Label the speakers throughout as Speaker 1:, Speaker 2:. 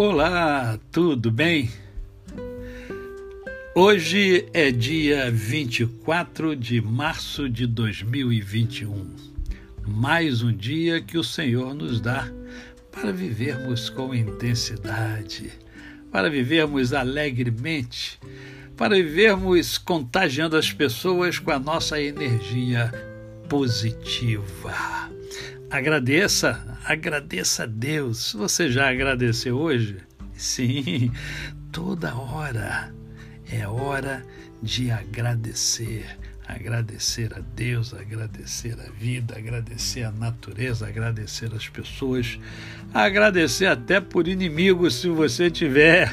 Speaker 1: Olá, tudo bem? Hoje é dia 24 de março de 2021. Mais um dia que o Senhor nos dá para vivermos com intensidade, para vivermos alegremente, para vivermos contagiando as pessoas com a nossa energia positiva. Agradeça, agradeça a Deus. Você já agradeceu hoje? Sim, toda hora. É hora de agradecer. Agradecer a Deus, agradecer a vida, agradecer a natureza, agradecer as pessoas, agradecer até por inimigos se você tiver.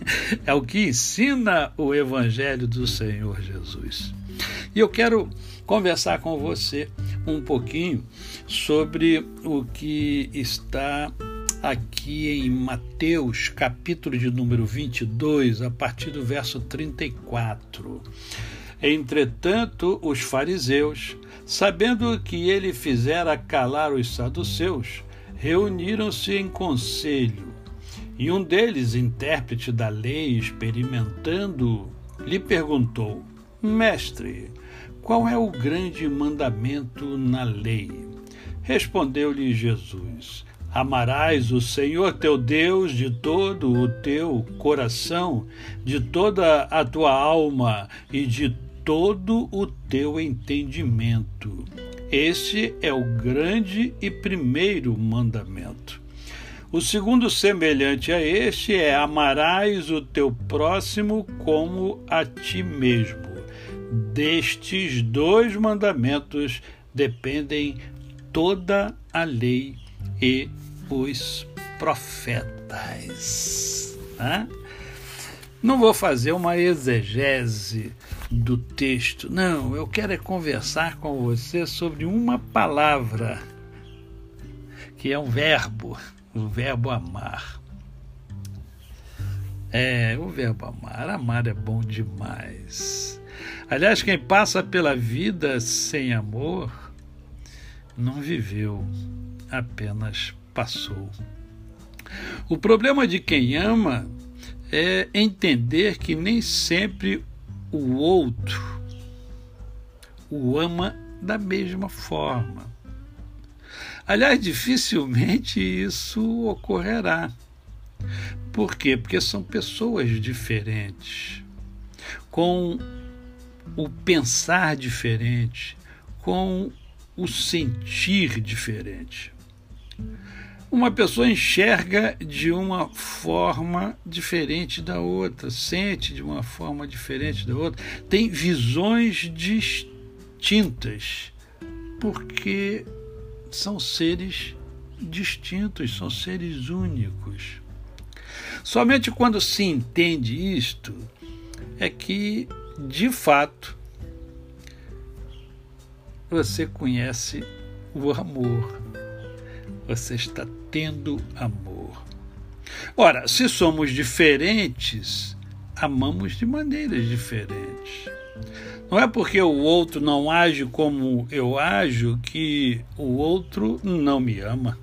Speaker 1: é o que ensina o Evangelho do Senhor Jesus. E eu quero conversar com você um pouquinho sobre o que está aqui em Mateus, capítulo de número 22, a partir do verso 34. Entretanto, os fariseus, sabendo que ele fizera calar os saduceus, reuniram-se em conselho. E um deles, intérprete da lei, experimentando, lhe perguntou: Mestre, qual é o grande mandamento na lei? Respondeu-lhe Jesus: Amarás o Senhor teu Deus de todo o teu coração, de toda a tua alma e de todo o teu entendimento. Este é o grande e primeiro mandamento. O segundo, semelhante a este, é: amarás o teu próximo como a ti mesmo. Destes dois mandamentos dependem toda a lei e os profetas. Né? Não vou fazer uma exegese do texto, não, eu quero é conversar com você sobre uma palavra, que é um verbo, o verbo amar. É, o verbo amar. Amar é bom demais. Aliás, quem passa pela vida sem amor não viveu, apenas passou. O problema de quem ama é entender que nem sempre o outro o ama da mesma forma. Aliás, dificilmente isso ocorrerá. Por quê? Porque são pessoas diferentes, com o pensar diferente, com o sentir diferente. Uma pessoa enxerga de uma forma diferente da outra, sente de uma forma diferente da outra, tem visões distintas, porque são seres distintos, são seres únicos. Somente quando se entende isto é que, de fato, você conhece o amor. Você está tendo amor. Ora, se somos diferentes, amamos de maneiras diferentes. Não é porque o outro não age como eu ajo que o outro não me ama.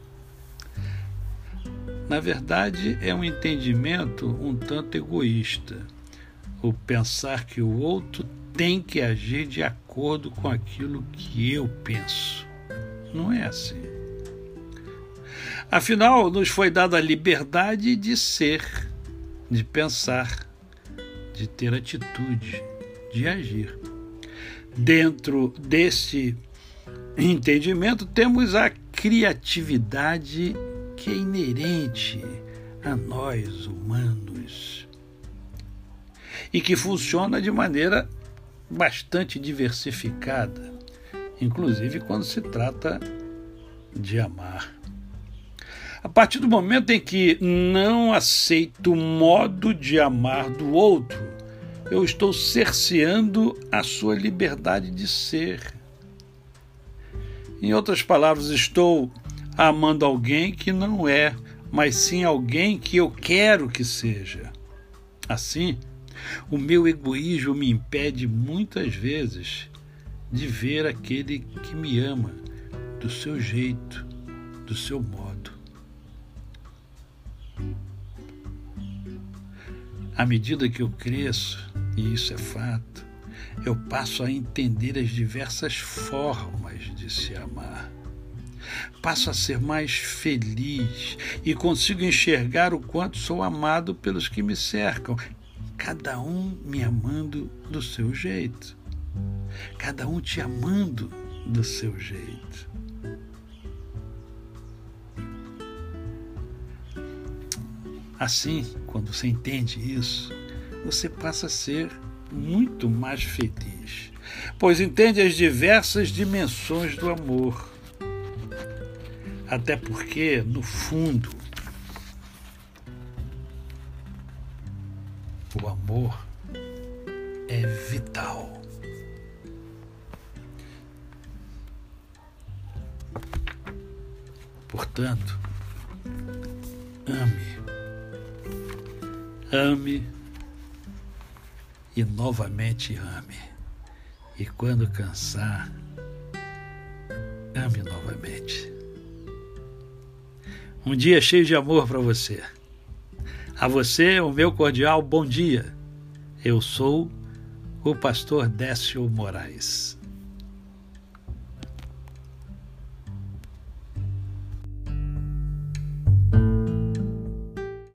Speaker 1: Na verdade, é um entendimento um tanto egoísta. Pensar que o outro tem que agir de acordo com aquilo que eu penso. Não é assim. Afinal, nos foi dada a liberdade de ser, de pensar, de ter atitude, de agir. Dentro desse entendimento, temos a criatividade que é inerente a nós humanos e que funciona de maneira bastante diversificada, inclusive quando se trata de amar. A partir do momento em que não aceito o modo de amar do outro, eu estou cerceando a sua liberdade de ser. Em outras palavras, estou amando alguém que não é, mas sim alguém que eu quero que seja. Assim, o meu egoísmo me impede muitas vezes de ver aquele que me ama do seu jeito, do seu modo. À medida que eu cresço, e isso é fato, eu passo a entender as diversas formas de se amar. Passo a ser mais feliz e consigo enxergar o quanto sou amado pelos que me cercam, cada um me amando do seu jeito, cada um te amando do seu jeito. Assim, quando você entende isso, você passa a ser muito mais feliz, pois entende as diversas dimensões do amor. Até porque, no fundo, amor é vital. Portanto, ame. Ame e novamente ame. E quando cansar, ame novamente. Um dia cheio de amor para você. A você, o meu cordial bom dia. Eu sou o pastor Décio Moraes.